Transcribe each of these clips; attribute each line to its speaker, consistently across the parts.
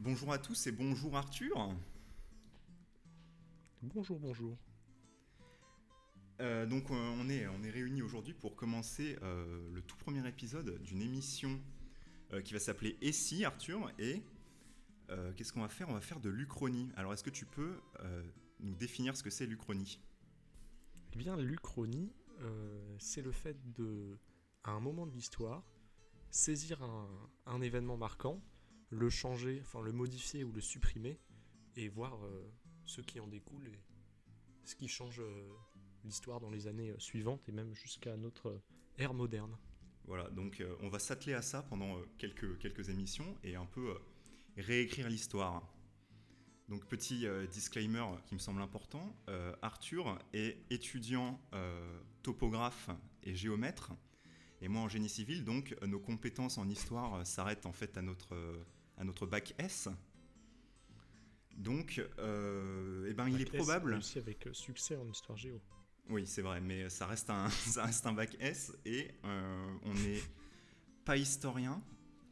Speaker 1: Bonjour à tous et bonjour Arthur.
Speaker 2: Bonjour, bonjour.
Speaker 1: Euh, donc euh, on est, on est réunis aujourd'hui pour commencer euh, le tout premier épisode d'une émission euh, qui va s'appeler Et si Arthur? et qu'est-ce qu'on va faire? On va faire de l'Uchronie. Alors est-ce que tu peux nous définir ce que c'est l'Uchronie?
Speaker 2: Eh bien, l'Uchronie, c'est le fait de, à un moment de l'histoire, saisir un, un événement marquant, le changer, enfin le modifier ou le supprimer, et voir euh, ce qui en découle et ce qui change euh, l'histoire dans les années euh, suivantes et même jusqu'à notre ère moderne.
Speaker 1: Voilà, donc on va s'atteler à ça pendant quelques, quelques émissions et un peu réécrire l'histoire. Donc petit disclaimer qui me semble important, Arthur est étudiant topographe et géomètre, et moi en génie civil, donc nos compétences en histoire s'arrêtent en fait à notre, à notre bac S. Donc, euh, eh ben, il est probable...
Speaker 2: réussi avec euh, succès en histoire géo.
Speaker 1: Oui, c'est vrai, mais ça reste un, ça reste un bac S et euh, on n'est pas historien,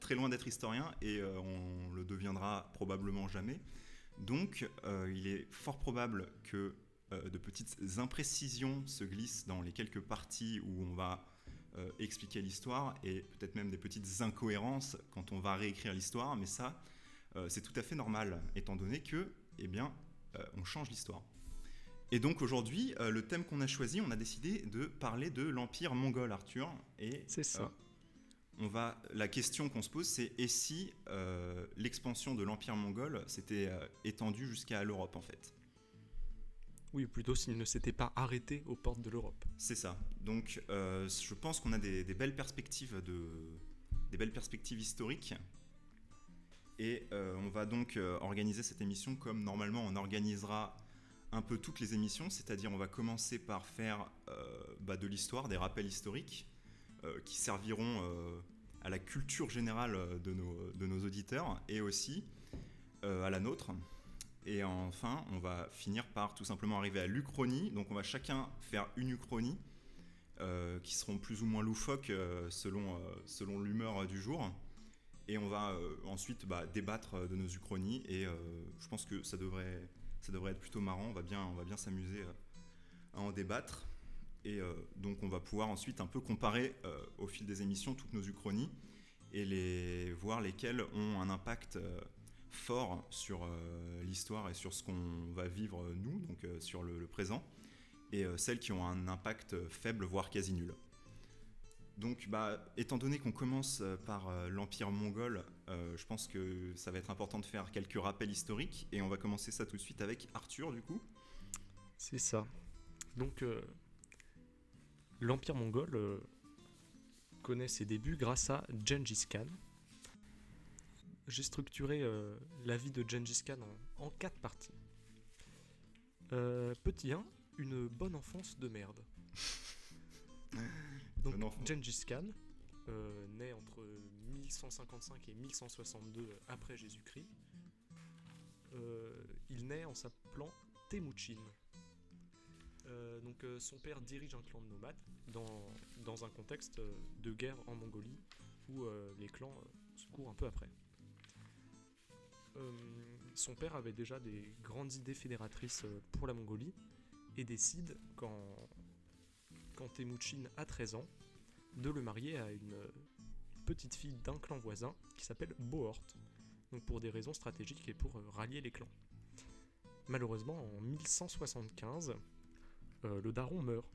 Speaker 1: très loin d'être historien, et euh, on le deviendra probablement jamais. Donc, euh, il est fort probable que de petites imprécisions se glissent dans les quelques parties où on va euh, expliquer l'histoire, et peut-être même des petites incohérences quand on va réécrire l'histoire, mais ça, euh, c'est tout à fait normal, étant donné que, eh bien, euh, on change l'histoire. Et donc aujourd'hui, le thème qu'on a choisi, on a décidé de parler de l'Empire mongol, Arthur. Et
Speaker 2: C'est ça.
Speaker 1: on va, la question qu'on se pose, c'est et si l'expansion de l'Empire mongol s'était étendue jusqu'à l'Europe en fait?
Speaker 2: Oui, ou plutôt s'il ne s'était pas arrêté aux portes de l'Europe.
Speaker 1: C'est ça. Donc euh, je pense qu'on a des, belles perspectives de, des belles perspectives historiques. Et euh, on va donc euh, organiser cette émission comme normalement on organisera un peu toutes les émissions, c'est-à-dire on va commencer par faire bah, de l'histoire, des rappels historiques qui serviront à la culture générale de nos, auditeurs et aussi à la nôtre. Et enfin, on va finir par tout simplement arriver à l'Uchronie. Donc on va chacun faire une Uchronie euh, qui seront plus ou moins loufoques euh, selon, euh, selon l'humeur du jour. Et on va ensuite bah, débattre de nos uchronies et je pense que ça devrait, ça devrait être plutôt marrant. On va bien, on va bien s'amuser à en débattre. Et donc on va pouvoir ensuite un peu comparer au fil des émissions toutes nos uchronies et les, voir lesquelles ont un impact fort sur euh, l'histoire et sur ce qu'on va vivre nous, donc euh, sur le, présent, et euh, celles qui ont un impact faible, voire quasi nul. Donc, bah, étant donné qu'on commence par l'Empire mongol, je pense que ça va être important de faire quelques rappels historiques, et on va commencer ça tout de suite avec Arthur, du coup.
Speaker 2: C'est ça. Donc, l'Empire mongol connaît ses débuts grâce à Gengis Khan. J'ai structuré euh, la vie de Gengis Khan en, en quatre parties. Euh, petit 1, une bonne enfance de merde. Donc. Gengis Khan euh, naît entre 1155 et 1162 après Jésus-Christ. Il naît en s'appelant Temujin. Euh, donc son père dirige un clan de nomades dans, dans un contexte de guerre en Mongolie où les clans se courent un peu après. Euh, son père avait déjà des grandes idées fédératrices euh, pour la Mongolie et décide quand, quand Temujin a 13 ans de le marier à une, petite fille d'un clan voisin qui s'appelle Bohort, donc pour des raisons stratégiques et pour euh, rallier les clans. Malheureusement, en 1175, euh, le daron meurt.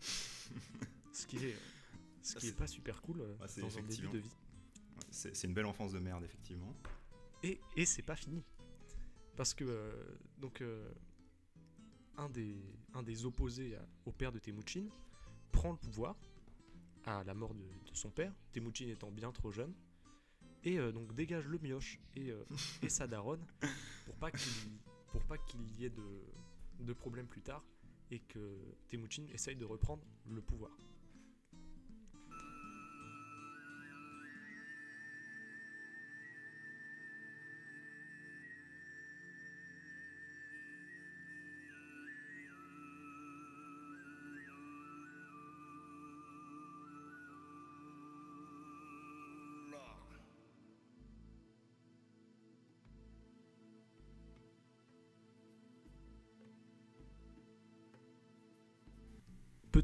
Speaker 2: ce qui est, ce qui est pas super cool dans un début de vie.
Speaker 1: Ouais, c'est une belle enfance de merde, effectivement.
Speaker 2: Et, et c'est pas fini. Parce que, euh, donc, euh, un, des, un des opposés à- au père de Temujin prend le pouvoir à la mort de, de son père, Temujin étant bien trop jeune, et euh, donc dégage le mioche et, et sa daronne pour pas qu'il pour pas qu'il y ait de, de problèmes plus tard et que Temujin essaye de reprendre le pouvoir.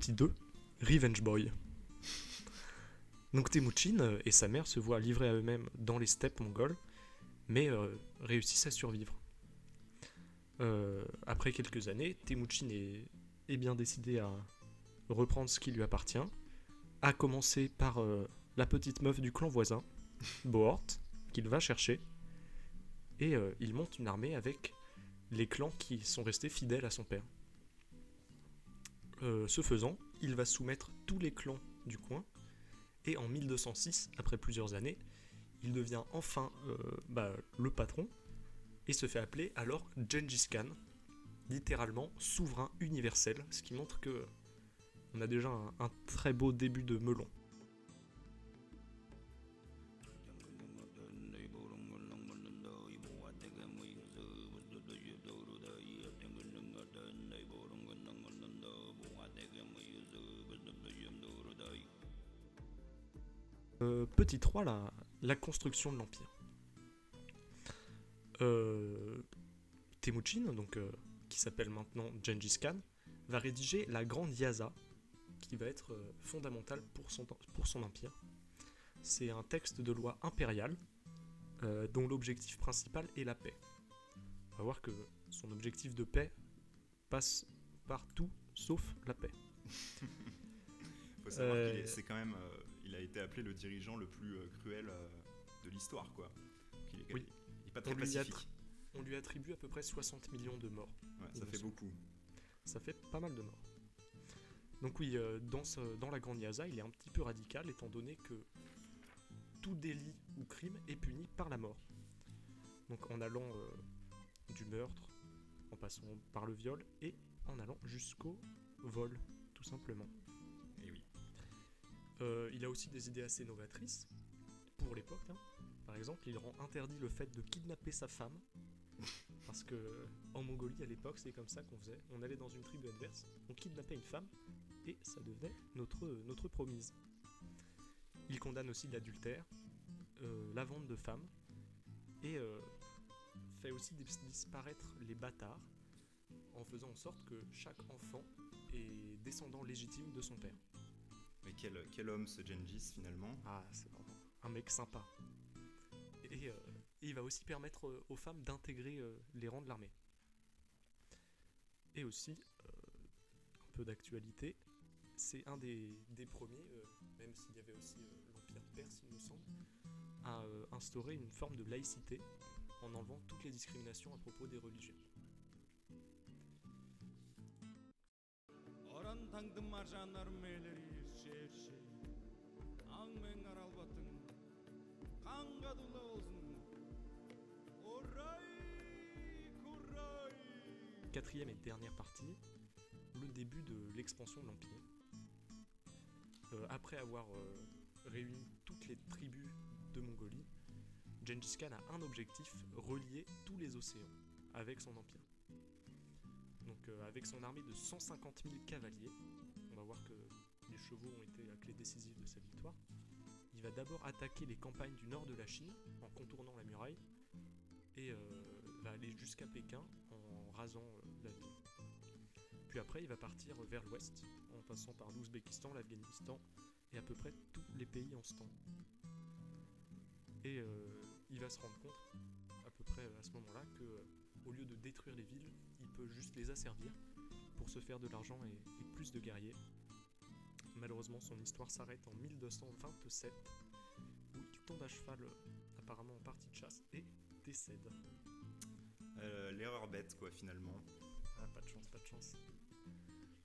Speaker 2: Petit 2, Revenge Boy. Donc Temujin euh, et sa mère se voient livrés à eux-mêmes dans les steppes mongoles, mais euh, réussissent à survivre. Euh, après quelques années, Temujin est, bien décidé à reprendre ce qui lui appartient, à commencer par la petite meuf du clan voisin, Bohort, qu'il va chercher, et il monte une armée avec les clans qui sont restés fidèles à son père. Euh, ce faisant, il va soumettre tous les clans du coin, et en 1206, après plusieurs années, il devient enfin euh, bah, le patron, et se fait appeler alors Gengis Khan, littéralement souverain universel, ce qui montre que on a déjà un, un très beau début de melon. Euh, petit 3, la, la construction de l'Empire. Euh, Temujin, donc, euh, qui s'appelle maintenant Gengis Khan, va rédiger la Grande Yaza, qui va être euh, fondamentale pour son, pour son empire. C'est un texte de loi impériale, euh, dont l'objectif principal est la paix. On va voir que son objectif de paix passe par tout sauf la paix.
Speaker 1: Faut savoir
Speaker 2: Euh,
Speaker 1: qu'il est- c'est quand même, euh, été appelé le dirigeant le plus euh, cruel euh, de l'histoire, quoi. Donc, Il est,
Speaker 2: Oui.
Speaker 1: il est pas
Speaker 2: On
Speaker 1: très
Speaker 2: lui
Speaker 1: pacifique.
Speaker 2: attr- On lui attribue à peu près 60 millions de morts.
Speaker 1: Ouais, ça fait beaucoup.
Speaker 2: Ça fait pas mal de morts. Donc oui, euh, dans, ce- dans la Grande Yaza, il est un petit peu radical étant donné que tout délit ou crime est puni par la mort. Donc en allant euh, du meurtre, en passant par le viol et en allant jusqu'au vol, tout simplement. Euh, il a aussi des idées assez novatrices pour l'époque. hein. Par exemple, il rend interdit le fait de kidnapper sa femme. Parce que en Mongolie à l'époque, c'est comme ça qu'on faisait. On allait dans une tribu adverse, on kidnappait une femme et ça devenait notre, notre promise. Il condamne aussi l'adultère, euh, la vente de femmes et euh, fait aussi dis- disparaître les bâtards en faisant en sorte que chaque enfant est descendant légitime de son père.
Speaker 1: Mais quel, homme ce Gengis finalement
Speaker 2: Ah, c'est un, mec sympa. Euh, et, il va aussi permettre euh, aux femmes d'intégrer euh, les rangs de l'armée. Et aussi, un peu d'actualité, c'est un des, premiers, même s'il y avait aussi l'Empire perse, il me semble, à instaurer une forme de laïcité en enlevant toutes les discriminations à propos des religions.
Speaker 3: Oran Аң мен аралбатын Қанға дула болсын Орай курай
Speaker 2: quatrième et dernière partie, le début de l'expansion de l'Empire. Euh, après avoir euh, réuni toutes les tribus de Mongolie, Gengis Khan a un objectif, relier tous les océans avec son empire. Donc euh, avec son armée de 150 000 cavaliers, on va voir que les chevaux ont été la clé décisive de sa victoire, il va d'abord attaquer les campagnes du nord de la Chine en contournant la muraille et euh, va aller jusqu'à Pékin en rasant euh, la ville. Puis après, il va partir vers l'ouest en passant par l'Ouzbékistan, l'Afghanistan et à peu près tous les pays en ce temps. Et euh, il va se rendre compte, à peu près à ce moment-là, que au lieu de détruire les villes, il peut juste les asservir pour se faire de l'argent et plus de guerriers. Malheureusement, son histoire s'arrête en 1227 où il tombe à cheval, euh, apparemment en partie de chasse, et décède.
Speaker 1: Euh, L'erreur bête, quoi, finalement.
Speaker 2: Ah, pas de chance, pas de chance.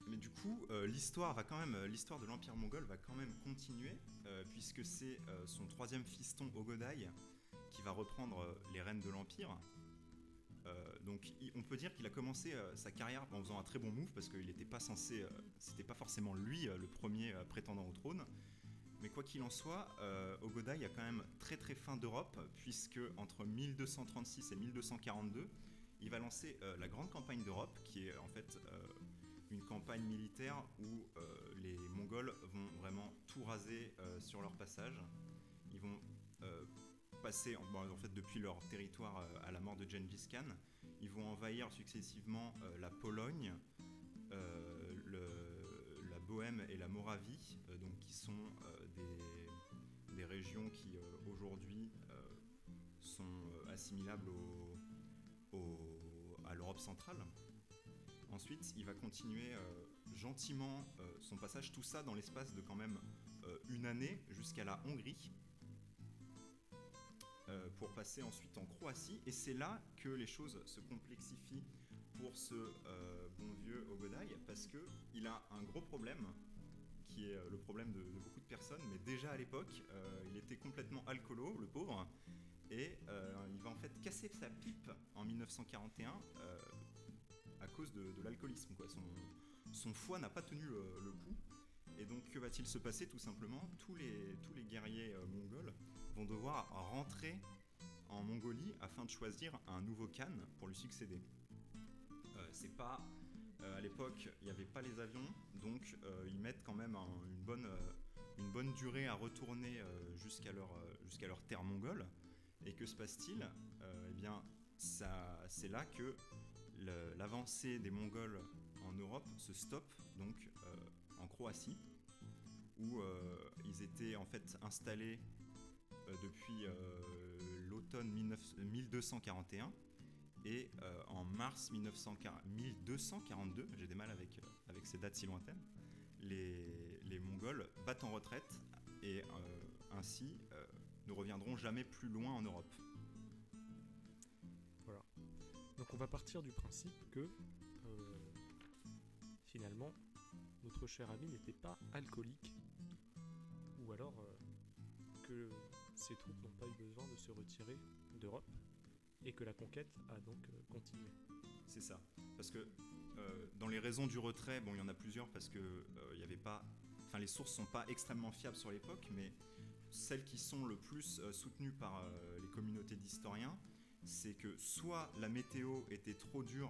Speaker 1: Mais du coup, euh, l'histoire va quand même, l'histoire de l'Empire mongol va quand même continuer, euh, puisque c'est son troisième fiston Ogodai qui va reprendre les rênes de l'Empire. Euh, donc, il- on peut dire qu'il a commencé euh, sa carrière en faisant un très bon move, parce qu'il n'était pas censé, euh, c'était pas forcément lui le premier prétendant au trône. Mais quoi qu'il en soit, euh, Ogodai a quand même très très faim d'Europe, puisque entre 1236 et 1242, il va lancer la grande campagne d'Europe, qui est en fait une campagne militaire où les Mongols vont vraiment tout raser sur leur passage. Ils vont en, fait, depuis leur territoire euh, à la mort de Gengis Khan, ils vont envahir successivement euh, la Pologne, euh, la Bohème et la Moravie, donc qui sont des, régions qui aujourd'hui sont assimilables à l'Europe centrale. Ensuite, il va continuer gentiment son passage, tout ça dans l'espace de quand même une année jusqu'à la Hongrie, euh, pour passer ensuite en Croatie. Et c'est là que les choses se complexifient pour ce euh, bon vieux Ogodaï, parce que il a un gros problème, qui est euh, le problème de, beaucoup de personnes, mais déjà à l'époque, il était complètement alcoolo, le pauvre, et il va en fait casser sa pipe en 1941 euh, à cause de, l'alcoolisme. Son, son foie n'a pas tenu le, coup. Et donc, que va-t-il se passer Tout simplement, tous les, tous les guerriers mongols vont devoir rentrer en Mongolie afin de choisir un nouveau Khan pour lui succéder. Euh, c'est pas euh, à l'époque, il n'y avait pas les avions, donc euh, ils mettent quand même un- une, bonne, une bonne durée à retourner jusqu'à leur, jusqu'à leur terre mongole. Et que se passe-t-il? Eh bien, ça, c'est là que l'avancée des Mongols en Europe se stoppe, donc en Croatie, où ils étaient en fait installés depuis euh, l'automne 19 1241 et euh, en mars 1940 1242, j'ai des mal avec, euh, avec ces dates si lointaines, les, les Mongols battent en retraite et euh, ainsi euh, ne reviendront jamais plus loin en Europe.
Speaker 2: Donc on va partir du principe que euh, finalement notre cher ami n'était pas alcoolique ou alors euh, que ses troupes n'ont pas eu besoin de se retirer d'Europe et que la conquête a donc euh, continué.
Speaker 1: C'est ça. Parce que euh, dans les raisons du retrait, bon, il y en a plusieurs parce que euh, il avait pas, enfin, les sources sont pas extrêmement fiables sur l'époque, mais celles qui sont le plus soutenues par les communautés d'historiens, c'est que soit la météo était trop dure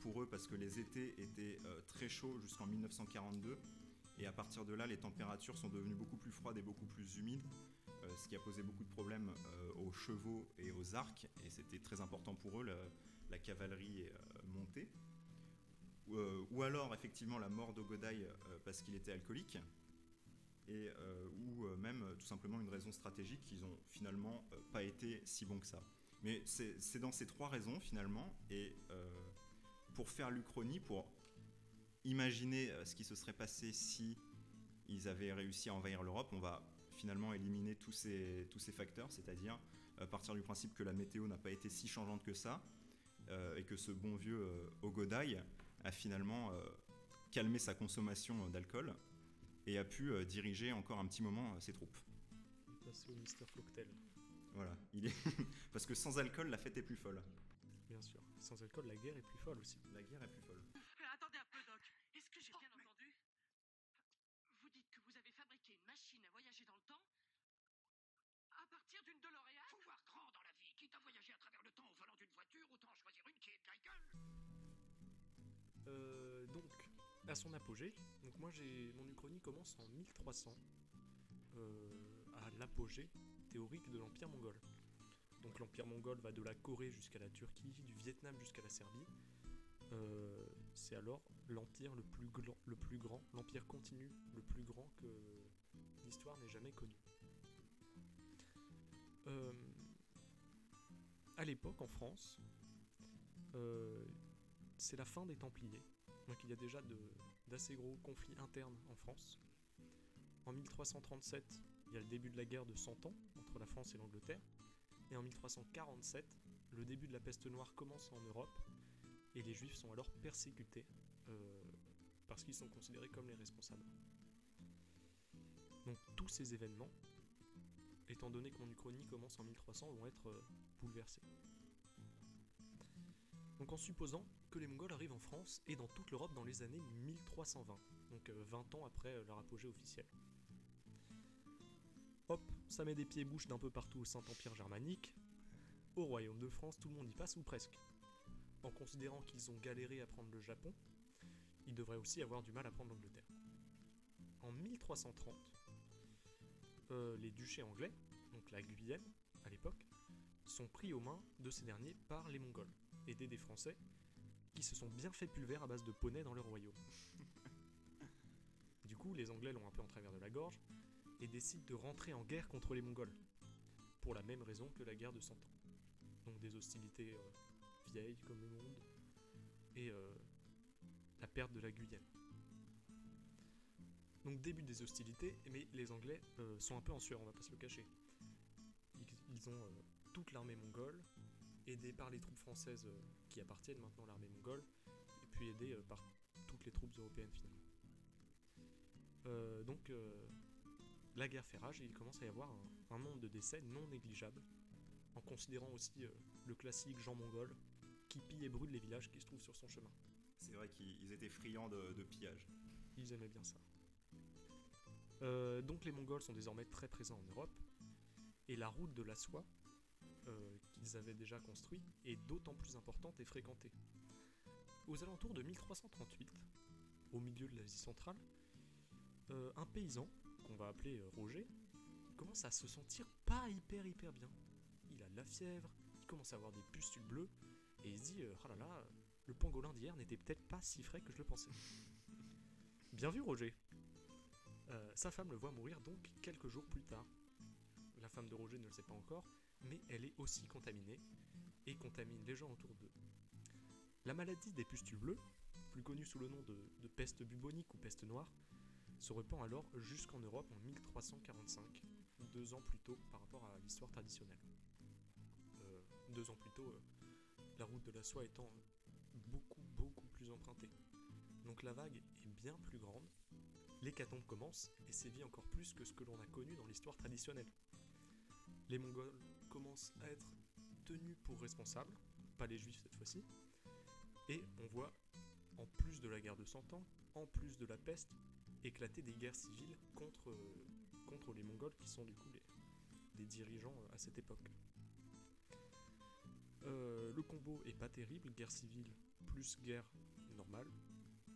Speaker 1: pour eux parce que les étés étaient très chauds jusqu'en 1942, et à partir de là, les températures sont devenues beaucoup plus froides et beaucoup plus humides, ce qui a posé beaucoup de problèmes euh, aux chevaux et aux arcs, et c'était très important pour eux. la cavalerie euh, montée. Ou, euh, alors, effectivement, la mort d'Ogodaï euh, parce qu'il était alcoolique. Et, euh, ou euh, même euh, tout simplement une raison stratégique qu'ils ont finalement euh, pas été si bons que ça. Mais c'est dans ces trois raisons finalement. Et euh, pour faire l'Uchronie, pour imaginer euh, ce qui se serait passé si ils avaient réussi à envahir l'Europe, on va finalement éliminer tous ces, tous ces facteurs, c'est-à-dire à partir du principe que la météo n'a pas été si changeante que ça, euh, et que ce bon vieux euh, Ogodaï a finalement euh, calmé sa consommation euh, d'alcool et a pu euh, diriger encore un petit moment euh, ses troupes.
Speaker 2: Passer au Mister Cocktail,
Speaker 1: Voilà, il est parce que sans alcool la fête est plus folle.
Speaker 2: bien sûr. Sans alcool, la guerre est plus folle aussi.
Speaker 1: La guerre est plus folle.
Speaker 4: Euh,
Speaker 2: donc, à son apogée, donc moi j'ai mon Uchronie commence en 1300 euh, à l'apogée théorique de l'Empire mongol. Donc l'Empire mongol va de la Corée jusqu'à la Turquie, du Vietnam jusqu'à la Serbie. Euh, c'est alors l'empire le plus, le plus grand, l'empire continu le plus grand que l'histoire n'ait jamais connu. À l'époque, en France, c'est la fin des Templiers. Donc il y a déjà d'assez gros conflits internes en France. En 1337, il y a le début de la guerre de 100 ans entre la France et l'Angleterre. Et en 1347, le début de la peste noire commence en Europe et les juifs sont alors persécutés euh, parce qu'ils sont considérés comme les responsables. Donc tous ces événements, étant donné que mon Uchronie commence en 1300, vont être euh, bouleversés. Donc en supposant les Mongols arrivent en France et dans toute l'Europe dans les années 1320, donc euh, 20 ans après euh, leur apogée officielle. Hop, ça met des pieds bouches d'un peu partout au Saint-Empire germanique. Au Royaume de France, tout le monde y passe ou presque. En considérant qu'ils ont galéré à prendre le Japon, ils devraient aussi avoir du mal à prendre l'Angleterre. En 1330, euh, les duchés anglais, donc la Guyenne à l'époque, sont pris aux mains de ces derniers par les Mongols, aidés des Français, qui se sont bien fait pulvère à base de poney dans leur royaume. Du coup, les Anglais l'ont un peu en travers de la gorge et décident de rentrer en guerre contre les Mongols. Pour la même raison que la guerre de Cent Ans. Donc des hostilités euh, vieilles comme le monde et euh, la perte de la Guyane. Donc début des hostilités, mais les Anglais euh, sont un peu en sueur, on va pas se le cacher. Ils, ils ont toute l'armée mongole, aidés par les troupes françaises qui appartiennent maintenant à l'armée mongole, et puis aidés euh, par toutes les troupes européennes finalement. Euh, donc euh, la guerre fait rage et il commence à y avoir un, un nombre de décès non négligeable, en considérant aussi le classique Jean mongol qui pille et brûle les villages qui se trouvent sur son chemin.
Speaker 1: C'est vrai qu'ils ils étaient friands de, de pillage.
Speaker 2: Ils aimaient bien ça. Euh, donc les Mongols sont désormais très présents en Europe, et la route de la soie, euh, qu'ils avaient déjà construite, est d'autant plus importante et fréquentée. Aux alentours de 1338, au milieu de l'Asie centrale, euh, un paysan, qu'on va appeler euh, Roger, commence à se sentir pas hyper hyper bien. Il a de la fièvre, il commence à avoir des pustules bleues, et il se dit, oh là là, le pangolin d'hier n'était peut-être pas si frais que je le pensais. Bien vu, Roger. Sa femme le voit mourir donc quelques jours plus tard. La femme de Roger ne le sait pas encore, mais elle est aussi contaminée et contamine les gens autour d'eux. La maladie des pustules bleues, plus connue sous le nom de, peste bubonique ou peste noire, se répand alors jusqu'en Europe en 1345, deux ans plus tôt par rapport à l'histoire traditionnelle. Euh, deux ans plus tôt, euh, la route de la soie étant beaucoup beaucoup plus empruntée. Donc la vague est bien plus grande, l'hécatombe commence et sévit encore plus que ce que l'on a connu dans l'histoire traditionnelle. Les Mongols commencent à être tenus pour responsables, pas les Juifs cette fois-ci, et on voit, en plus de la guerre de Cent Ans, en plus de la peste, éclater des guerres civiles contre, euh, contre les Mongols qui sont du coup des dirigeants euh, à cette époque. Euh, le combo est pas terrible, guerre civile plus guerre normale,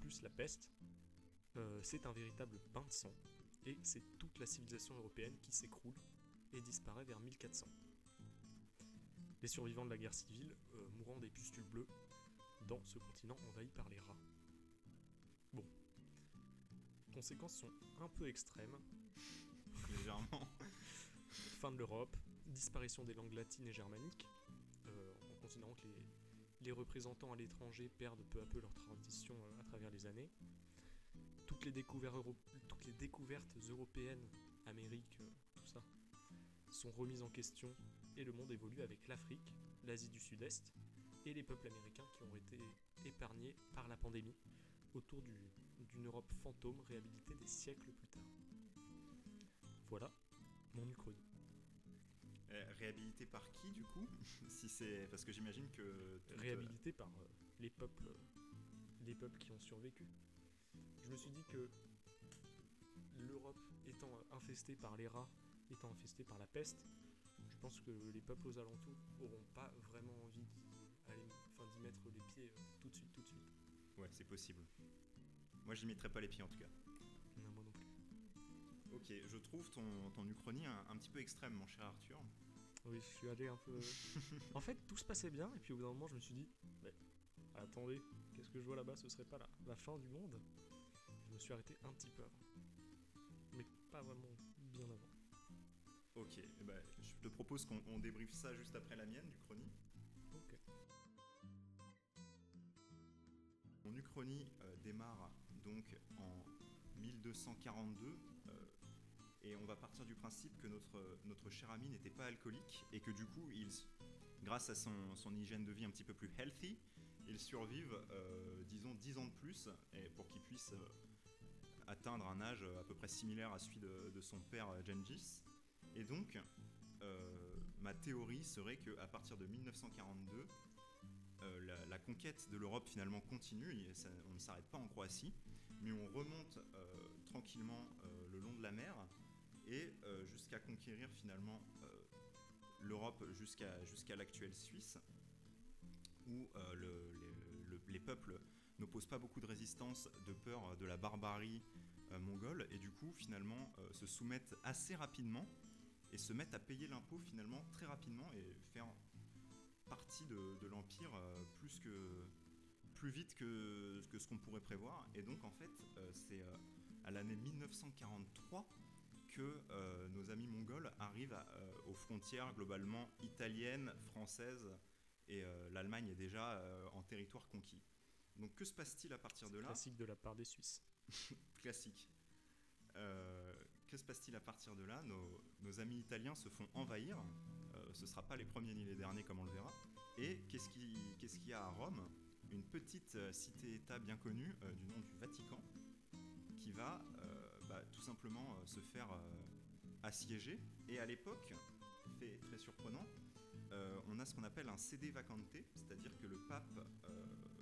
Speaker 2: plus la peste. C'est un véritable bain de sang, et c'est toute la civilisation européenne qui s'écroule et disparaît vers 1400. Les survivants de la guerre civile euh, mourant des pustules bleues dans ce continent envahi par les rats. Bon. Conséquences sont un peu extrêmes.
Speaker 1: Légèrement.
Speaker 2: Fin de l'Europe, disparition des langues latines et germaniques, euh, en considérant que les, les représentants à l'étranger perdent peu à peu leur tradition euh, à travers les années. Toutes les, euro- toutes les découvertes européennes, Amérique, tout ça, sont remises en question et le monde évolue avec l'Afrique, l'Asie du Sud-Est et les peuples américains qui ont été épargnés par la pandémie autour du- d'une Europe fantôme réhabilitée des siècles plus tard. Voilà mon uchronie.
Speaker 1: Euh, réhabilité par qui du coup Si c'est parce que j'imagine que toute-
Speaker 2: réhabilité par euh, les peuples les peuples qui ont survécu. Je me suis dit que l'Europe étant euh, infestée par les rats, étant infestée par la peste, pense que les peuples aux alentours auront pas vraiment envie d'y aller, enfin d'y mettre les pieds euh, tout de suite, tout de suite.
Speaker 1: Ouais, c'est possible. Moi, j'y mettrais pas les pieds en tout cas.
Speaker 2: Non, moi non plus.
Speaker 1: Ok, je trouve ton, ton uchronie un, un petit peu extrême, mon cher Arthur.
Speaker 2: Oui, je suis allé un peu. en fait, tout se passait bien, et puis au bout d'un moment, je me suis dit, mais attendez, qu'est-ce que je vois là-bas Ce serait pas la, la fin du monde? Je me suis arrêté un petit peu avant. Mais pas vraiment bien avant.
Speaker 1: Ok, ben, je te propose qu'on on débriefe ça juste après la mienne, l'Uchronie.
Speaker 2: Ok.
Speaker 1: Mon Uchronie euh, démarre donc en 1242 euh, et on va partir du principe que notre, notre cher ami n'était pas alcoolique et que du coup, il, grâce à son, son hygiène de vie un petit peu plus healthy, il survive, euh, disons, 10 ans de plus et pour qu'il puisse atteindre un âge à peu près similaire à celui de, de son père Gengis. Et donc, euh, ma théorie serait qu'à partir de 1942, euh, la, conquête de l'Europe finalement continue, on ne s'arrête pas en Croatie, mais on remonte euh, tranquillement le long de la mer et jusqu'à conquérir finalement l'Europe jusqu'à l'actuelle Suisse, où le- les, le- les peuples n'opposent pas beaucoup de résistance de peur de la barbarie mongole, et du coup finalement se soumettent assez rapidement et se mettent à payer l'impôt finalement très rapidement et faire partie de, de l'Empire euh, plus que plus vite que, que ce qu'on pourrait prévoir. Et donc en fait, euh, c'est euh, à l'année 1943 que nos amis mongols arrivent à, aux frontières globalement italiennes, françaises, et l'Allemagne est déjà en territoire conquis. Donc que se passe-t-il à partir de là?
Speaker 2: Classique de la part des Suisses.
Speaker 1: classique. Euh, que se passe-t-il à partir de là nos, amis italiens se font envahir. Euh, ce ne sera pas les premiers ni les derniers, comme on le verra. Et qu'est-ce qu'il y a à Rome Une petite euh, cité-État bien connue euh, du nom du Vatican qui va bah, tout simplement se faire assiéger. Et à l'époque, fait très surprenant, on a ce qu'on appelle un CD vacante, c'est-à-dire que le pape,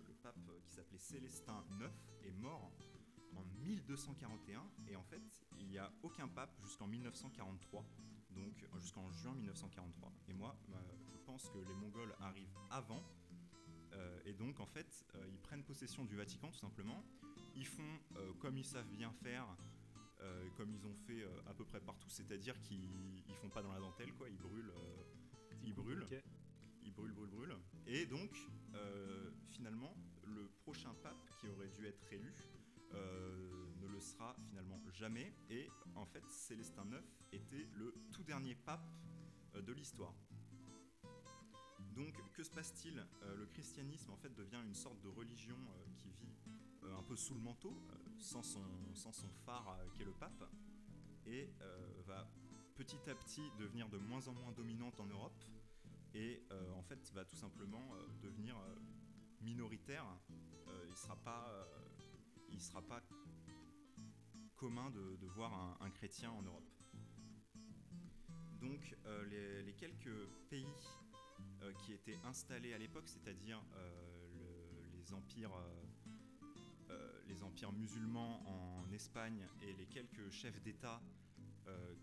Speaker 1: le pape qui s'appelait Célestin IX est mort en 1241 et en fait il n'y a aucun pape jusqu'en 1943 donc euh, jusqu'en juin 1943 et moi bah, je pense que les mongols arrivent avant euh, et donc en fait euh, ils prennent possession du Vatican tout simplement ils font euh, comme ils savent bien faire euh, comme ils ont fait euh, à peu près partout c'est-à-dire qu'ils ils font pas dans la dentelle quoi ils brûlent euh, ils brûlent
Speaker 2: Ok.
Speaker 1: il brûle, brûle, brûle. Et donc, euh, finalement, le prochain pape qui aurait dû être élu euh, ne le sera finalement jamais. Et en fait, Célestin IX était le tout dernier pape euh, de l'histoire. Donc, que se passe-t-il Euh, Le christianisme, en fait, devient une sorte de religion qui vit un peu sous le manteau, sans, son, sans son phare qu'est le pape, et va petit à petit devenir de moins en moins dominante en Europe et en fait va tout simplement devenir minoritaire. Il sera pas, il sera pas commun de, voir un, chrétien en Europe. Donc euh, les, quelques pays euh, qui étaient installés à l'époque, c'est-à-dire euh, le- les empires, musulmans en Espagne et les quelques chefs d'État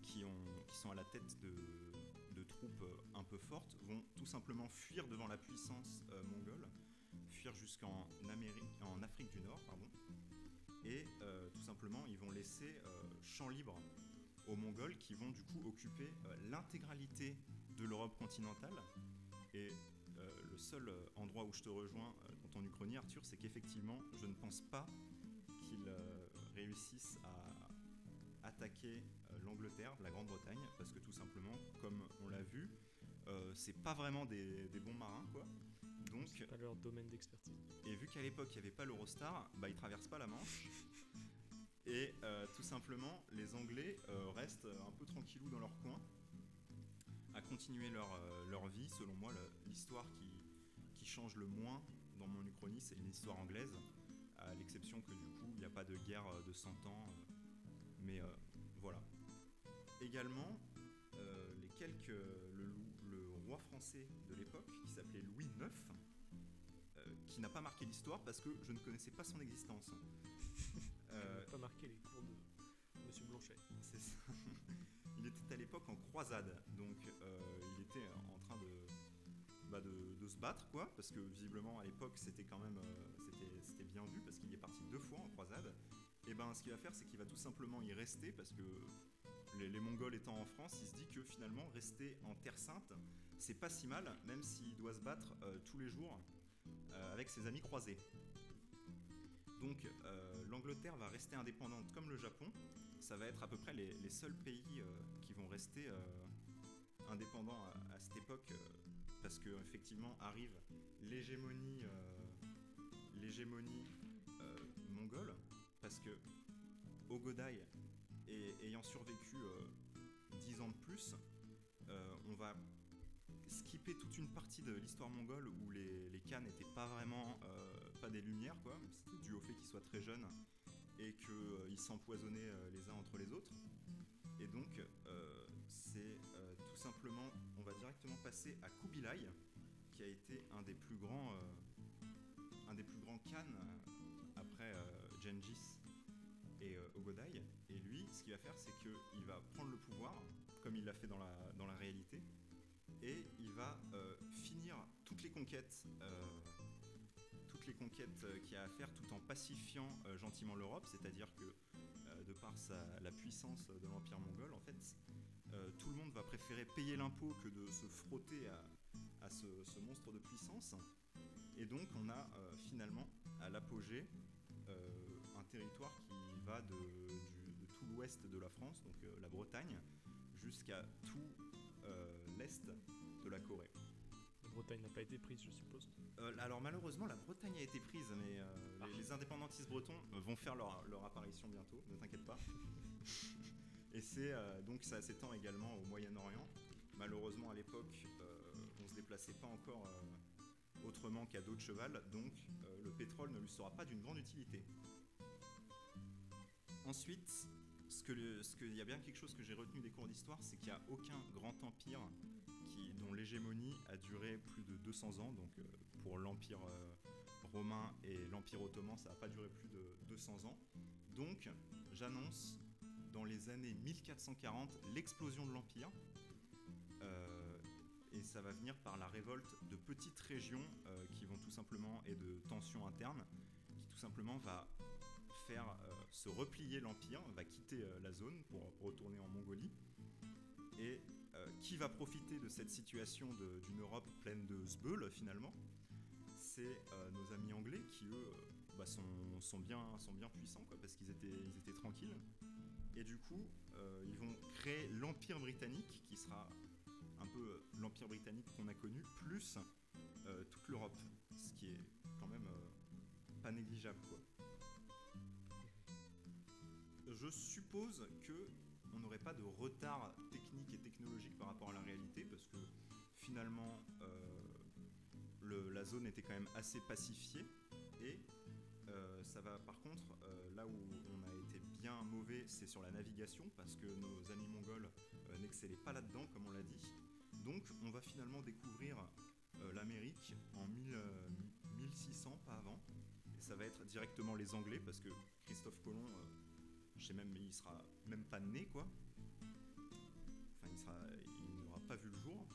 Speaker 1: qui, ont- qui sont à la tête de, troupes un peu fortes vont tout simplement fuir devant la puissance mongole, fuir jusqu'en en Afrique du Nord, pardon, et euh, tout simplement ils vont laisser euh, champ libre aux Mongols qui vont du coup occuper euh, l'intégralité de l'Europe continentale. Et le seul endroit où je te rejoins euh, dans ton uchronie, Arthur, c'est qu'effectivement, je ne pense pas qu'ils réussissent à attaquer l'Angleterre, la Grande-Bretagne, parce que tout simplement, comme on l'a vu, c'est pas vraiment des, des bons marins, quoi. Donc,
Speaker 2: C'est pas leur domaine d'expertise.
Speaker 1: et vu qu'à l'époque il n'y avait pas l'Eurostar, bah ils traversent pas la Manche. Et euh, tout simplement, les Anglais euh, restent un peu tranquillou dans leur coin, à continuer leur, euh, leur vie. Selon moi, l'histoire qui, qui change le moins dans mon uchronie, c'est l'histoire anglaise, à l'exception que du coup, il n'y a pas de guerre euh, de 100 ans. euh, mais euh, voilà. Également, euh, les quelques, français de l'époque, qui s'appelait Louis IX, euh, qui n'a pas marqué l'histoire parce que je ne connaissais pas son existence. Euh,
Speaker 2: pas marqué les cours de Monsieur Blanchet.
Speaker 1: c'est ça. Il était à l'époque en croisade, donc euh, il était en train de, bah, de, de se battre, quoi, parce que visiblement à l'époque c'était quand même euh, c'était- c'était bien vu, parce qu'il est parti deux fois en croisade. Et ben ce qu'il va faire, c'est qu'il va tout simplement y rester, parce que les, Mongols étant en France, il se dit que finalement rester en Terre Sainte, c'est pas si mal, même s'il doit se battre euh, tous les jours euh, avec ses amis croisés. Donc euh, l'Angleterre va rester indépendante comme le Japon. Ça va être à peu près les, seuls pays qui vont rester indépendants à, cette époque parce que effectivement arrive l'hégémonie mongole parce que Ogodai et- ayant survécu euh, 10 ans de plus euh, on va skipper toute une partie de l'histoire mongole où les, les Khans n'étaient pas vraiment euh, pas des lumières quoi. C'était dû au fait qu'ils soient très jeunes et qu'ils s'empoisonnaient les uns entre les autres. Et donc c'est tout simplement on va directement passer à Kubilai qui a été un des plus grands euh, un des plus grands après Gengis et euh, Ogodai et lui ce qu'il va faire c'est qu'il va prendre le pouvoir comme il l'a fait dans la, dans la réalité et il va euh, finir toutes les conquêtes euh, toutes les conquêtes euh, qu'il a à faire tout en pacifiant gentiment l'Europe, c'est-à-dire que de par sa- la puissance de l'Empire mongol, en fait, tout le monde va préférer payer l'impôt que de se frotter à, à ce, monstre de puissance. Et donc on a finalement à l'apogée territoire qui va de, du- de tout l'ouest de la France, donc euh, la Bretagne, jusqu'à tout euh, l'est de la Corée.
Speaker 2: La Bretagne n'a pas été prise, je suppose.
Speaker 1: Euh, alors malheureusement, la Bretagne a été prise, mais
Speaker 2: Ah.
Speaker 1: les, les indépendantistes bretons vont faire leur, leur apparition bientôt, ne t'inquiète pas. Et c'est donc ça s'étend également au Moyen-Orient. Malheureusement, à l'époque, on se déplaçait pas encore autrement qu'à dos de cheval, donc euh, le pétrole ne lui sera pas d'une grande utilité. Ensuite, ce que y a bien quelque chose que j'ai retenu des cours d'histoire, c'est qu'il n'y a aucun grand empire dont l'hégémonie a duré plus de 200 ans. Donc, euh, pour l'empire euh, romain et l'empire ottoman, ça n'a pas duré plus de 200 ans. Donc, j'annonce dans les années 1440 l'explosion de l'empire. Euh, et ça va venir par la révolte de petites régions qui vont tout simplement et de tensions internes qui tout simplement va faire euh, se replier l'empire, va quitter euh, la zone pour retourner en Mongolie. Et euh, qui va profiter de cette situation d'une Europe pleine de sbeules finalement? C'est nos amis anglais qui eux bah, sont, bien, sont bien puissants parce qu'ils étaient, ils étaient tranquilles. Et du coup, ils vont créer l'Empire britannique qui sera un peu l'Empire britannique qu'on a connu, plus toute l'Europe, ce qui est quand même pas négligeable. Je suppose que on n'aurait pas de retard technique et technologique par rapport à la réalité parce que finalement euh, la zone était quand même assez pacifiée et euh, ça va par contre euh, là où on a été bien mauvais c'est sur la navigation parce que nos amis mongols n'excellaient pas là-dedans comme on l'a dit. Donc on va finalement découvrir l'Amérique en 1000, euh, 1600 pas avant et ça va être directement les Anglais parce que Christophe Colomb je sais même, il sera même pas né, quoi. Enfin, il, n'aura pas vu le jour.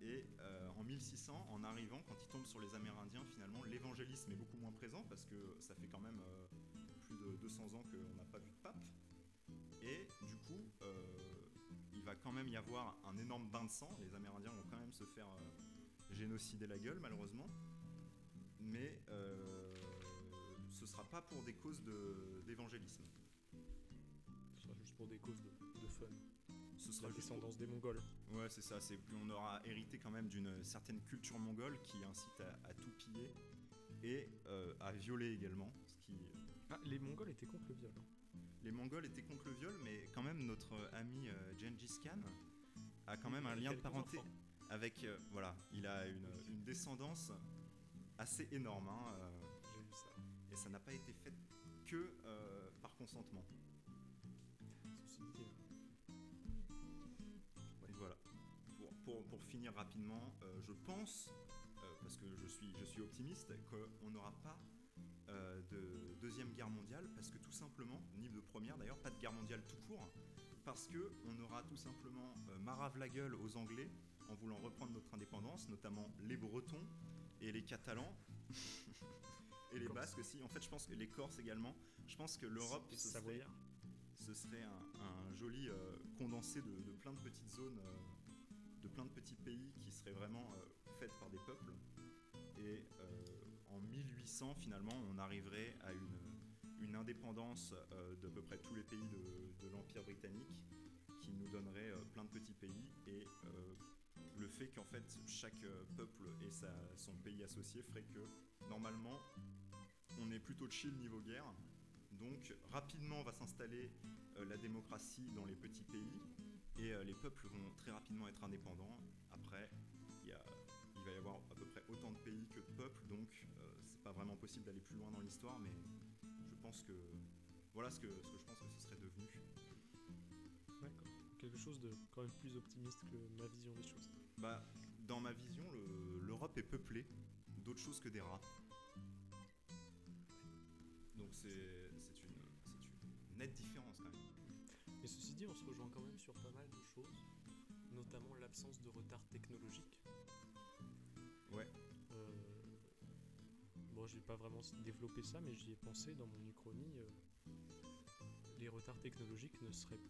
Speaker 1: Et euh, en 1600, en arrivant, quand il tombe sur les Amérindiens, finalement, l'évangélisme est beaucoup moins présent parce que ça fait quand même euh, plus de 200 ans qu'on n'a pas vu de pape. Et du coup, euh, il va quand même y avoir un énorme bain de sang. Les Amérindiens vont quand même se faire génocider la gueule, malheureusement. Mais sera pas pour des causes de- d'évangélisme.
Speaker 2: Ce sera juste pour des causes de, de fun.
Speaker 1: Ce sera
Speaker 2: La
Speaker 1: juste pour-
Speaker 2: descendance des Mongols.
Speaker 1: Ouais, c'est ça. C'est on aura hérité quand même d'une certaine culture mongole qui incite à, à tout piller et euh, à violer également. Ce qui,
Speaker 2: Ah, les Mongols étaient contre le viol. hein.
Speaker 1: les Mongols étaient contre le viol, mais quand même notre ami euh, Gengis Khan a quand même un lien de parenté
Speaker 2: enfants.
Speaker 1: avec. euh, voilà, il a une, une descendance assez énorme. hein, euh,
Speaker 2: ça.
Speaker 1: et ça n'a pas été fait que euh, par consentement. Voilà. Pour, pour- pour finir rapidement, euh, je pense, euh, parce que je suis, je suis optimiste, qu'on n'aura pas de deuxième guerre mondiale, parce que tout simplement, ni de première d'ailleurs, pas de guerre mondiale tout court, parce que on aura tout simplement marave la gueule aux Anglais en voulant reprendre notre indépendance, notamment les Bretons et les Catalans. Et les. Basques aussi. En fait, je pense que les Corses également. Je pense que l'Europe, ce serait,
Speaker 2: Savoyards.
Speaker 1: ce serait un, un joli euh, condensé de, de plein de petites zones, euh, de plein de petits pays qui seraient vraiment euh, faites par des peuples. Et euh, en 1800, finalement, on arriverait à une, une indépendance d'à peu près tous les pays de, de l'Empire britannique qui nous donnerait plein de petits pays et le fait qu'en fait chaque peuple ait sa- son pays associé ferait que normalement on est plutôt chill niveau guerre donc rapidement va s'installer euh, la démocratie dans les petits pays et euh, les peuples vont très rapidement être indépendants. Après, il, y a- il va y avoir à peu près autant de pays que de peuples, donc euh, c'est pas vraiment possible d'aller plus loin dans l'histoire, mais je pense que voilà ce que, ce que je pense que ce serait devenu.
Speaker 2: D'accord. Quelque chose de quand même plus optimiste que ma vision des choses.
Speaker 1: Bah, dans ma vision, le- l'Europe est peuplée d'autre chose que des rats. Donc c'est une, nette différence quand même.
Speaker 2: Mais ceci dit, on se rejoint quand même sur pas mal de choses, notamment l'absence de retard technologique.
Speaker 1: Ouais.
Speaker 2: Euh, bon, j'ai pas vraiment développé ça, mais j'y ai pensé dans mon uchronie. euh, les retards technologiques ne seraient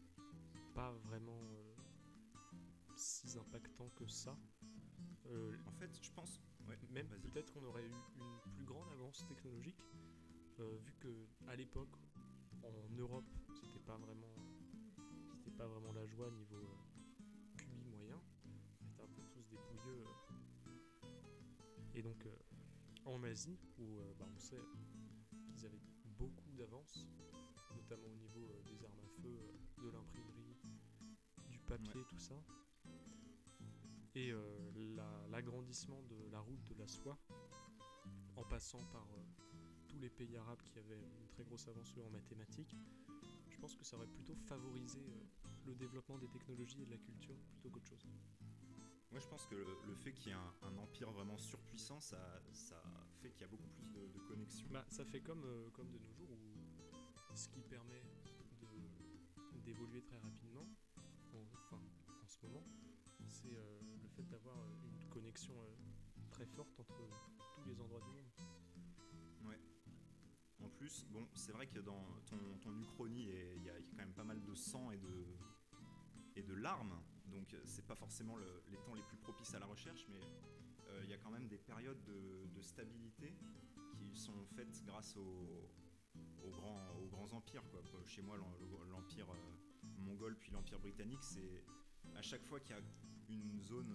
Speaker 2: pas vraiment euh, si impactants que ça.
Speaker 1: En fait, je pense. Ouais,
Speaker 2: même peut-être qu'on aurait eu une plus grande avance technologique vu que à l'époque, en Europe, c'était pas vraiment, c'était pas vraiment la joie niveau euh, QI moyen. On était un peu tous des pouilleux. euh. Et donc, euh, en Asie, où euh, bah, on sait qu'ils avaient beaucoup d'avance, notamment au niveau euh, des armes à feu, euh, de l'imprimerie, du papier, tout ça. Et euh, la- l'agrandissement de la route de la soie, en passant par euh, tous les pays arabes qui avaient une très grosse avance en mathématiques, je pense que ça aurait plutôt favorisé euh, le développement des technologies et de la culture plutôt qu'autre chose.
Speaker 1: Moi, je pense que le, le fait qu'il y ait un, un empire vraiment surpuissant, ça, ça fait qu'il y a beaucoup plus de, de connexions.
Speaker 2: Bah, ça fait comme, euh, comme de nos jours où ce qui permet d'évoluer très rapidement, en, enfin en ce moment, c'est euh, le fait d'avoir une connexion euh, très forte entre tous les endroits du monde.
Speaker 1: Plus, bon, c'est vrai que dans ton, ton uchronie, il y, a il y a quand même pas mal de sang et de, et de larmes, donc euh, c'est pas forcément le- les temps les plus propices à la recherche, mais euh, il y a quand même des périodes de, de stabilité qui sont faites grâce aux, aux grands, aux grands empires. Quoi. Chez moi, l'em- le- l'empire euh, mongol puis l'empire britannique, c'est à chaque fois qu'il y a une zone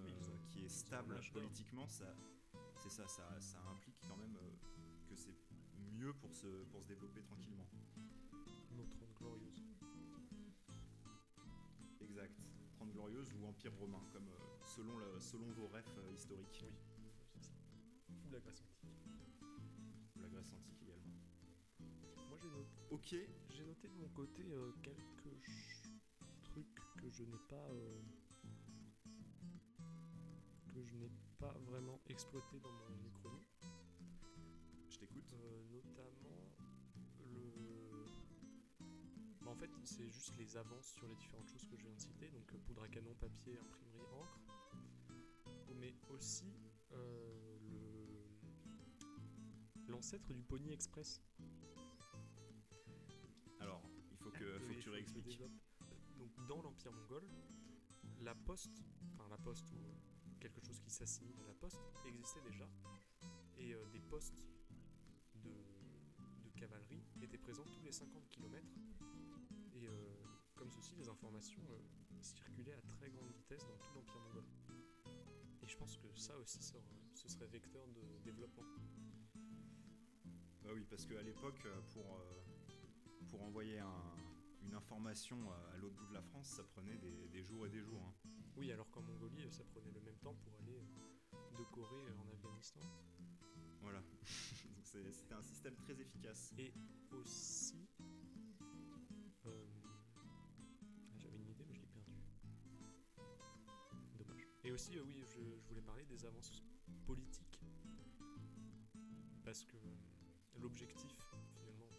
Speaker 1: qui est stable politiquement, ça, c'est ça, ça, ça implique quand même mieux pour se, pour se développer tranquillement.
Speaker 2: Nos 30 glorieuses.
Speaker 1: Exact. 30 glorieuses ou empire romain, comme euh, selon, le, selon vos refs euh, historiques.
Speaker 2: Oui, ça. Ou la Grèce antique.
Speaker 1: Ou la Grèce antique également.
Speaker 2: Moi j'ai noté,
Speaker 1: Ok,
Speaker 2: j'ai noté de mon côté euh, quelques ch- trucs que je n'ai pas que je n'ai pas vraiment exploité dans mon uchronie.
Speaker 1: T'écoute.
Speaker 2: Euh, notamment le. Bah, en fait, c'est juste les avances sur les différentes choses que je viens de citer, donc euh, poudre à canon, papier, imprimerie, encre. Mais aussi euh, le l'ancêtre du Pony Express.
Speaker 1: Alors, il faut que,
Speaker 2: Oui,
Speaker 1: faut que tu réexpliques.
Speaker 2: Donc dans l'Empire mongol, la poste, enfin la poste ou quelque chose qui s'assimile à la poste, existait déjà. Et euh, des postes cavalerie étaient présents tous les 50 km. Et euh, comme ceci, les informations euh, circulaient à très grande vitesse dans tout l'Empire mongol. Et je pense que ça aussi, ça ce serait vecteur de développement.
Speaker 1: Bah oui, parce qu'à l'époque, euh, pour, pour envoyer un- une information à, l'autre bout de la France, ça prenait des, des jours et des jours. hein.
Speaker 2: Oui, alors qu'en Mongolie, ça prenait le même temps pour aller de Corée en Afghanistan.
Speaker 1: Voilà. C'était un système très efficace.
Speaker 2: Et aussi. euh, J'avais une idée, mais je l'ai perdue. Dommage. Et aussi, euh, oui, je, voulais parler des avances politiques. Parce que euh, l'objectif, finalement,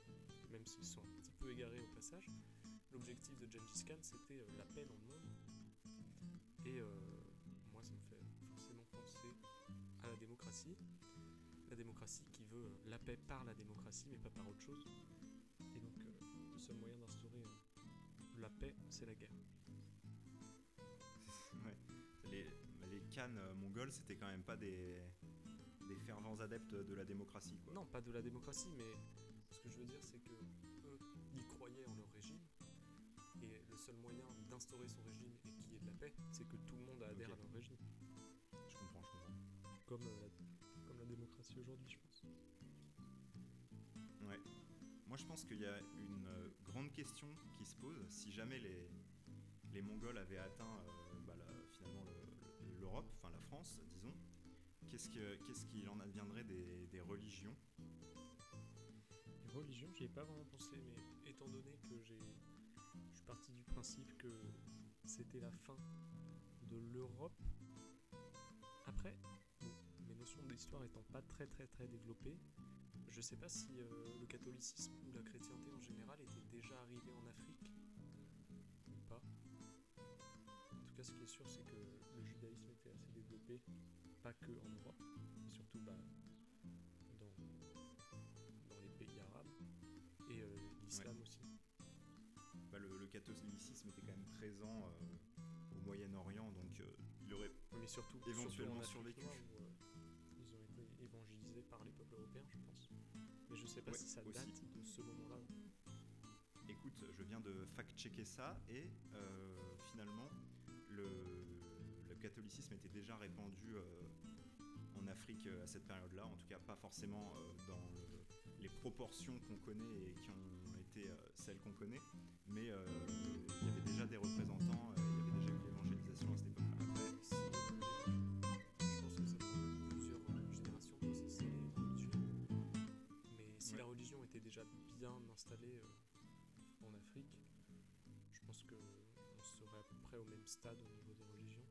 Speaker 2: même s'ils sont un petit peu égarés au passage, l'objectif de Gengis Khan, c'était la paix dans le monde. Et moi, ça me fait forcément penser à la démocratie la démocratie qui veut euh, la paix par la démocratie mais pas par autre chose. Et donc euh, le seul moyen d'instaurer euh, la paix, c'est la guerre.
Speaker 1: Ouais. Les, les Khan mongols, c'était quand même pas des, des fervents adeptes de la démocratie. Quoi.
Speaker 2: Non, pas de la démocratie, mais ce que je veux dire, c'est que eux, ils croyaient en leur régime. Et le seul moyen d'instaurer son régime et qui est de la paix, c'est que tout le monde adhère à leur régime.
Speaker 1: Je comprends, je comprends.
Speaker 2: Comme, euh, la, démocratie aujourd'hui, je pense.
Speaker 1: Ouais. Moi, je pense qu'il y a une euh, grande question qui se pose. Si jamais les, les Mongols avaient atteint euh, bah, la- finalement le- le- l'Europe, enfin la France, disons, qu'est-ce que- qu'est-ce qu'il en adviendrait des, des religions?
Speaker 2: Les religions, j'y ai pas vraiment pensé, mais étant donné que j'ai, je suis parti du principe que c'était la fin de l'Europe. Après, bon, mes notions d'histoire étant pas très très très développées, je sais pas si euh, le catholicisme ou la chrétienté en général était déjà arrivé en Afrique ou pas. En tout cas, ce qui est sûr, c'est que le judaïsme était assez développé, pas que en Europe, mais surtout bah, dans, dans les pays arabes et euh, l'islam aussi.
Speaker 1: Bah, le, le catholicisme était quand même présent euh, au Moyen-Orient, donc il aurait
Speaker 2: mais surtout,
Speaker 1: Éventuellement
Speaker 2: surtout
Speaker 1: survécu.
Speaker 2: noire par les peuples européens, je pense. Mais je sais sais pas
Speaker 1: Ouais,
Speaker 2: si ça
Speaker 1: aussi.
Speaker 2: date de ce moment-là.
Speaker 1: Écoute, je viens de fact-checker ça et euh, finalement, le, le catholicisme était déjà répandu euh, en Afrique euh, à cette période-là, en tout cas pas forcément euh, dans le- les proportions qu'on connaît et qui ont été euh, celles qu'on connaît, mais euh, il y avait déjà des représentants, il y avait déjà eu l'évangélisation à cette
Speaker 2: bien euh, en Afrique, je pense que on serait à peu près au même stade au niveau des religions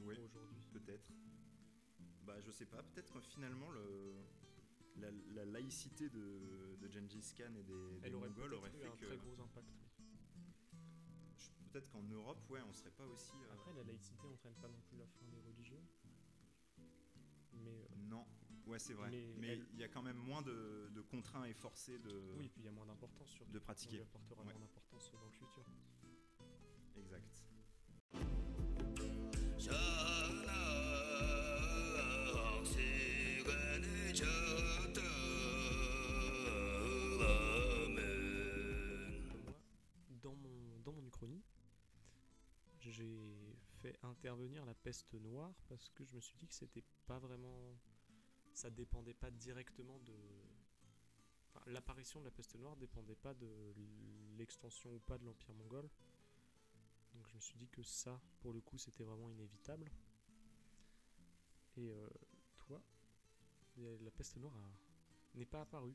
Speaker 1: Oui,
Speaker 2: aujourd'hui.
Speaker 1: peut-être. Bah, je sais pas, peut-être finalement le, la, la laïcité de, de Gengis Khan et des, des
Speaker 2: Elle aurait
Speaker 1: Mongols
Speaker 2: eu
Speaker 1: fait
Speaker 2: un
Speaker 1: que.
Speaker 2: très gros impact. oui.
Speaker 1: Peut-être qu'en Europe, ouais, on serait pas aussi. euh,
Speaker 2: Après, la laïcité entraîne pas non plus la fin des religions. Mais euh,
Speaker 1: Non, ouais, c'est vrai.
Speaker 2: Mais
Speaker 1: Mais
Speaker 2: elle-
Speaker 1: il y a quand même moins de, de contraints et forcés de.
Speaker 2: oui, puis il y a moins d'importance sur
Speaker 1: de pratiquer.
Speaker 2: lui apportera
Speaker 1: Ouais.
Speaker 2: moins d'importance dans le futur.
Speaker 1: Exact.
Speaker 2: Dans mon, dans mon uchronie, j'ai fait intervenir la peste noire parce que je me suis dit que c'était pas vraiment. Ça dépendait pas directement de. L'apparition de la peste noire dépendait pas de l'extension ou pas de l'Empire mongol. Donc je me suis dit que ça, pour le coup, c'était vraiment inévitable. Et euh, toi, la peste noire n'est pas apparue.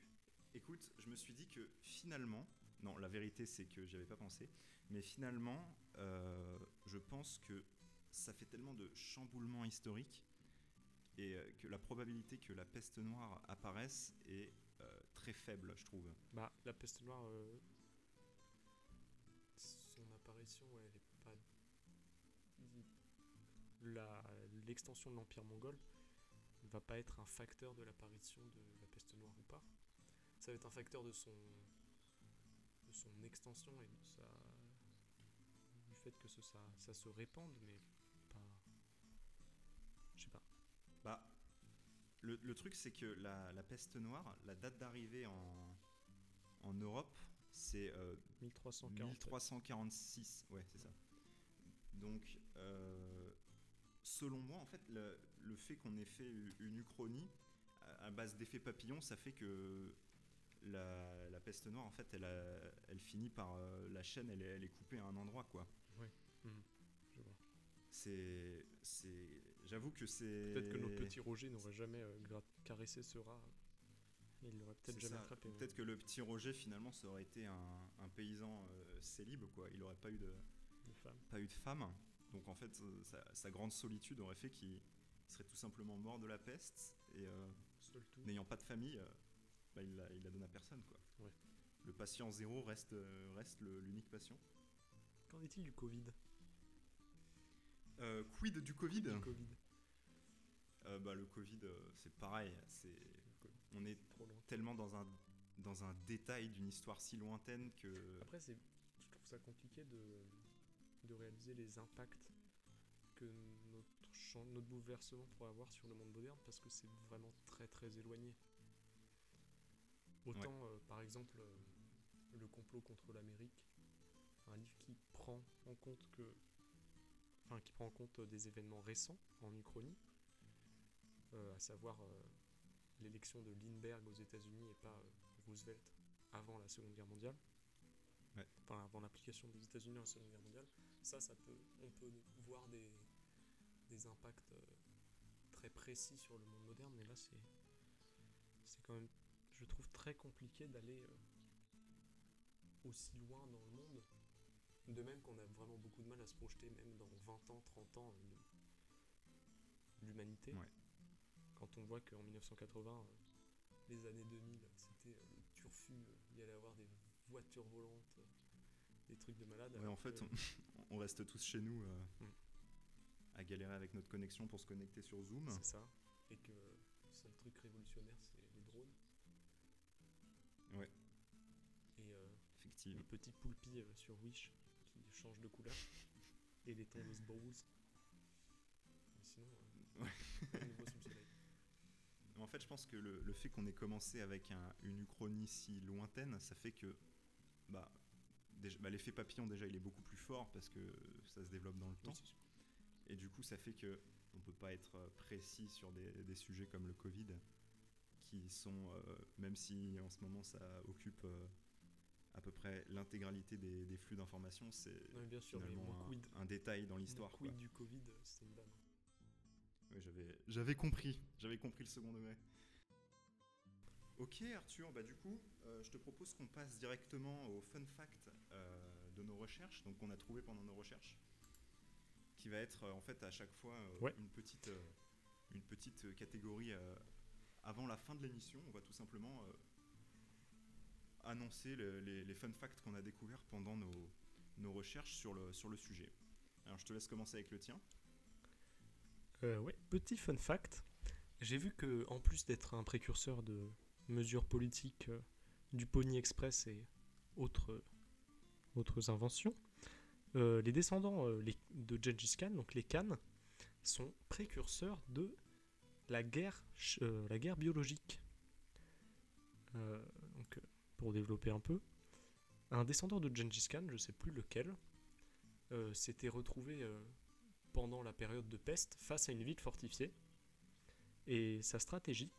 Speaker 1: Écoute, je me suis dit que finalement, non, la vérité c'est que j'y avais pas pensé, mais finalement, euh, je pense que ça fait tellement de chamboulements historiques et euh, que la probabilité que la peste noire apparaisse est euh, très faible, je trouve.
Speaker 2: Bah, la peste noire, euh, son apparition, ouais, pas. L'extension de l'Empire mongol ne va pas être un facteur de l'apparition de la peste noire ou pas. Ça va être un facteur de son, de son extension et de sa, du fait que ça, ça se répande, mais
Speaker 1: le, le truc c'est que la, la peste noire, la date d'arrivée en, en Europe, c'est euh,
Speaker 2: 1340.
Speaker 1: 1346, ouais, c'est ça. Donc, euh, selon moi, en fait, le, le fait qu'on ait fait une uchronie à, à base d'effet papillon, ça fait que la, la peste noire, en fait, elle, a- elle finit par euh, la chaîne, elle est, elle est coupée à un endroit, quoi.
Speaker 2: Je vois.
Speaker 1: C'est, c'est, j'avoue que c'est.
Speaker 2: Peut-être que notre petit Roger n'aurait jamais euh, caressé ce rat. Il l'aurait peut-être jamais
Speaker 1: ça.
Speaker 2: attrapé. ouais.
Speaker 1: Peut-être que le petit Roger, finalement, ça aurait été un, un paysan euh, célibe, quoi. Il aurait pas eu de.
Speaker 2: Femme.
Speaker 1: pas eu de femme. Donc en fait, euh, sa, sa grande solitude aurait fait qu'il serait tout simplement mort de la peste et euh, n'ayant pas de famille, euh, bah, il, la, il la donne à personne. Quoi.
Speaker 2: Ouais.
Speaker 1: Le patient zéro reste, reste le- l'unique patient.
Speaker 2: Qu'en est-il du Covid?
Speaker 1: Euh, quid du Covid
Speaker 2: Du Covid.
Speaker 1: Euh, bah, Le Covid, euh, c'est pareil. C'est, on est
Speaker 2: Trop
Speaker 1: tellement dans un, dans un détail d'une histoire si lointaine que...
Speaker 2: Après, c'est, je trouve ça compliqué de, de réaliser les impacts que notre, chan- notre bouleversement pourrait avoir sur le monde moderne parce que c'est vraiment très très éloigné. Autant, euh, par exemple, le complot contre l'Amérique, un livre qui prend en compte que, enfin, qui prend en compte euh, des événements récents en Uchronie, euh, à savoir euh, l'élection de Lindbergh aux États-Unis et pas Roosevelt avant la Seconde Guerre mondiale enfin avant l'application des États-Unis à la Seconde Guerre mondiale, ça, ça peut, on peut voir des, des impacts très précis sur le monde moderne, mais là, c'est, c'est quand même, je trouve très compliqué d'aller aussi loin dans. De même qu'on a vraiment beaucoup de mal à se projeter, même dans 20 ans, 30 ans, euh, de l'humanité.
Speaker 1: Ouais.
Speaker 2: Quand on voit qu'en 1980, euh, les années 2000, c'était le turfu, euh, il y allait avoir des voitures volantes, des trucs de malade.
Speaker 1: Ouais, en fait,
Speaker 2: que-
Speaker 1: on, on reste tous chez nous euh,
Speaker 2: Mm.
Speaker 1: à galérer avec notre connexion pour se connecter sur Zoom.
Speaker 2: c'est ça. Et que le seul truc révolutionnaire, c'est les drones.
Speaker 1: Ouais.
Speaker 2: Et euh,
Speaker 1: Effectivement.
Speaker 2: les petits poulpis euh, sur Wish qui changent de couleur. et les Thomas Bowles. Mais sinon,
Speaker 1: Ouais.
Speaker 2: pas de nouveau sous le soleil.
Speaker 1: En fait, je pense que le, le fait qu'on ait commencé avec un- une uchronie si lointaine, ça fait que bah, bah, l'effet papillon, déjà, il est beaucoup plus fort parce que ça se développe dans le temps. Et du coup, ça fait que on peut pas être euh, précis sur des, des sujets comme le Covid, qui sont, euh, même si en ce moment ça occupe euh, à peu près l'intégralité des, des flux d'informations, c'est finalement un, détail dans l'histoire. quoi.
Speaker 2: quid du Covid, euh, c'était une vanne.
Speaker 1: Ouais, j'avais, j'avais compris, j'avais compris le second degré. Ok Arthur, bah du coup, euh, je te propose qu'on passe directement au fun fact euh, de nos recherches, donc qu'on a trouvé pendant nos recherches, qui va être euh, en fait à chaque fois euh,
Speaker 2: Ouais.
Speaker 1: une petite, euh, une petite catégorie euh, avant la fin de l'émission. On va tout simplement euh, annoncer le- les, fun facts qu'on a découverts pendant nos, nos recherches sur le, sur le sujet. Alors je te laisse commencer avec le tien.
Speaker 2: Euh, petit fun fact. J'ai vu que, en plus d'être un précurseur de mesures politiques euh, du Pony Express et autres, autres inventions, euh, les descendants euh, de Gengis Khan, donc les Khan, sont précurseurs de la guerre, euh, la guerre biologique. Pour développer un peu, un descendant de Gengis Khan, je ne sais plus lequel, euh, s'était retrouvé euh, pendant la période de peste face à une ville fortifiée. Et sa stratégie,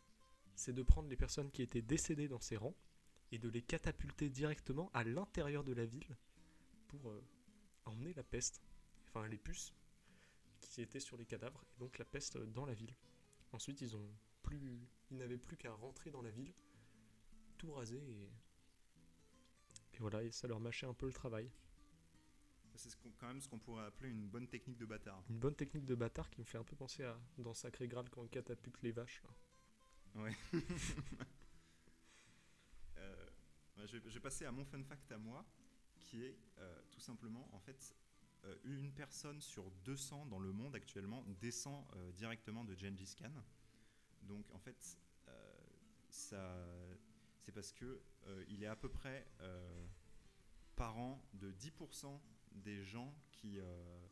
Speaker 2: c'est de prendre les personnes qui étaient décédées dans ses rangs et de les catapulter directement à l'intérieur de la ville pour euh, emmener la peste, enfin les puces qui étaient sur les cadavres, et donc la peste dans la ville. Ensuite, ils ont plus, ils n'avaient plus qu'à rentrer dans la ville, tout raser et, et voilà, et ça leur mâchait un peu le travail.
Speaker 1: C'est ce quand même ce qu'on pourrait appeler une bonne technique de bâtard.
Speaker 2: Une bonne technique de bâtard qui me fait un peu penser à dans Sacré Graal quand on catapulte les vaches. là.
Speaker 1: Ouais. Euh, je, vais, je vais passer à mon fun fact à moi, qui est euh, tout simplement, en fait, euh, une personne sur 200 dans le monde actuellement descend directement de Gengis Khan. Donc, en fait, ça, c'est parce que euh, il est à peu près euh, par an de 10% des gens qui, euh,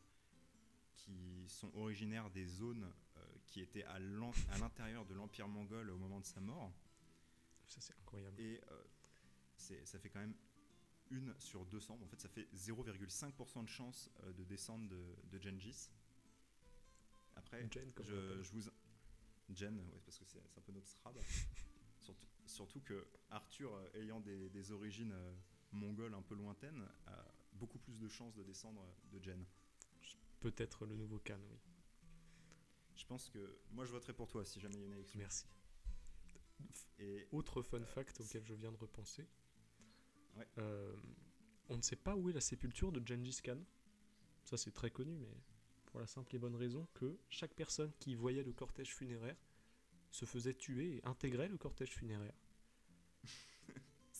Speaker 1: qui sont originaires des zones qui étaient à l'intérieur de l'Empire mongol au moment de sa mort.
Speaker 2: Ça c'est incroyable.
Speaker 1: Et ça fait quand même une sur 200. En fait, ça fait 0,5% de chance de descendre de, de Gengis. Après, je, vous. Ouais, parce que c'est un peu notre strab. surtout, surtout que Arthur, euh, ayant des, des origines euh, mongoles un peu lointaines, a beaucoup plus de chances de descendre euh, de Jen.
Speaker 2: Peut-être le nouveau Khan, oui.
Speaker 1: Je pense que moi je voterai pour toi si jamais il y a une.
Speaker 2: Merci.
Speaker 1: Et
Speaker 2: Autre fun fact auquel je viens de repenser.
Speaker 1: Ouais.
Speaker 2: On ne sait pas où est la sépulture de Gengis Khan. Ça c'est très connu, mais pour la simple et bonne raison que chaque personne qui voyait le cortège funéraire se faisait tuer et intégrait le cortège funéraire.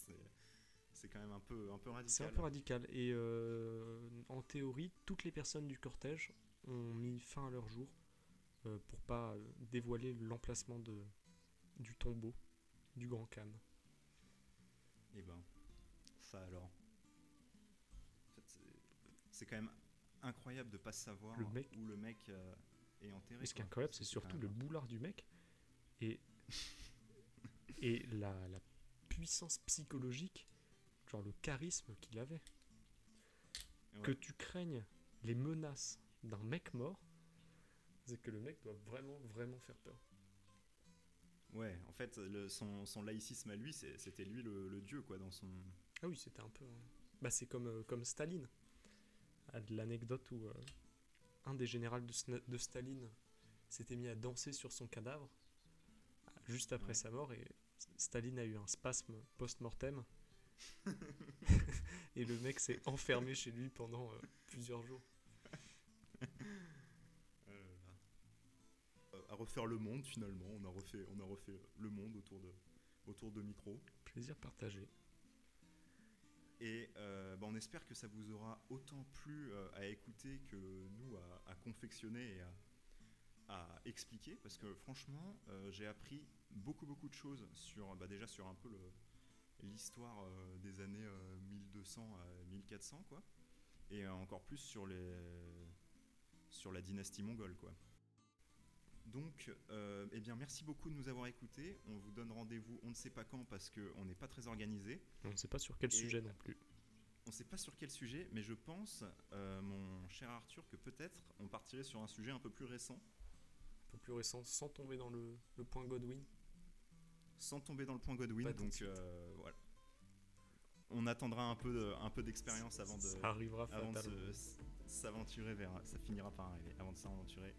Speaker 1: c'est quand même un peu, un peu radical.
Speaker 2: C'est un peu radical. Et euh, en théorie, toutes les personnes du cortège ont mis fin à leur jour euh, pour pas euh, dévoiler l'emplacement de, du tombeau du grand Khan.
Speaker 1: Et ben, ça alors. En fait, c'est- quand même incroyable de pas savoir
Speaker 2: Le mec-
Speaker 1: où le mec euh, est enterré.
Speaker 2: Et ce qui est incroyable, c'est surtout le boulard du mec et, et la, la puissance psychologique, genre le charisme qu'il avait.
Speaker 1: Ouais.
Speaker 2: Que tu craignes les menaces d'un mec mort, c'est que le mec doit vraiment, vraiment faire peur.
Speaker 1: Ouais, en fait, le- son, son laïcisme à lui, c'était lui le, le dieu, quoi, dans son.
Speaker 2: Ah oui, c'était un peu. hein. Bah, c'est comme, euh, comme Staline. De L'anecdote où euh, un des généraux de, Staline s'était mis à danser sur son cadavre juste après
Speaker 1: Ouais.
Speaker 2: sa mort et Staline a eu un spasme post-mortem et le mec s'est enfermé chez lui pendant euh, plusieurs jours.
Speaker 1: Euh, à refaire le monde, finalement. On a refait, on a refait le monde autour de, autour de micro.
Speaker 2: Plaisir partagé.
Speaker 1: Et euh, bah, on espère que ça vous aura autant plu euh, à écouter que nous à, à confectionner et à, à expliquer. Parce que franchement, euh, j'ai appris beaucoup beaucoup de choses sur, bah, déjà sur un peu l'histoire euh, des années euh, 1200 à 1400, quoi. Et euh, encore plus sur, les, sur la dynastie mongole, quoi. Donc, euh, eh bien, merci beaucoup de nous avoir écoutés. On vous donne rendez-vous, on ne sait pas quand parce qu'on n'est pas très organisé.
Speaker 2: On ne sait pas sur quel
Speaker 1: Et-
Speaker 2: sujet non plus.
Speaker 1: On ne sait pas sur quel sujet, mais je pense, euh, mon cher Arthur, que peut-être on partirait sur un sujet un peu plus récent,
Speaker 2: peu plus récent, sans tomber dans le, le point Godwin.
Speaker 1: sans tomber dans le point Godwin. Donc euh, voilà. On attendra un peu, un peu d'expérience avant de,
Speaker 2: Ça arrivera
Speaker 1: avant de s'aventurer vers. Ça finira par arriver, avant de s'aventurer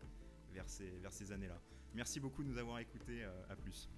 Speaker 1: vers ces, vers ces années-là. Merci beaucoup de nous avoir écoutés. euh, à plus.